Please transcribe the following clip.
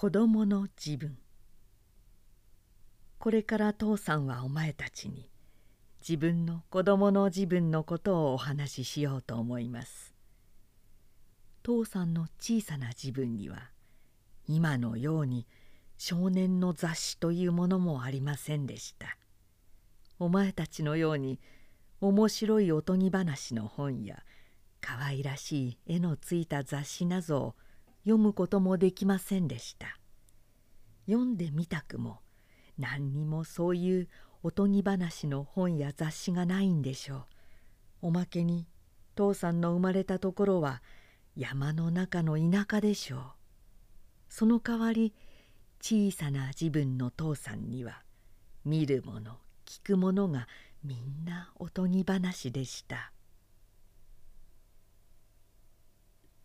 子供の自分。これから父さんはお前たちに自分の子供の自分のことをお話ししようと思います。父さんの小さな自分には今のように少年の雑誌というものもありませんでした。お前たちのように面白いおとぎ話の本や可愛らしい絵のついた雑誌などを読むこともできませんでした。読んでみたくも何にもそういうおとぎ話の本や雑誌がないんでしょう。おまけに父さんの生まれたところは山の中の田舎でしょう。その代わり小さな自分の父さんには見るもの聞くものがみんなおとぎ話でした。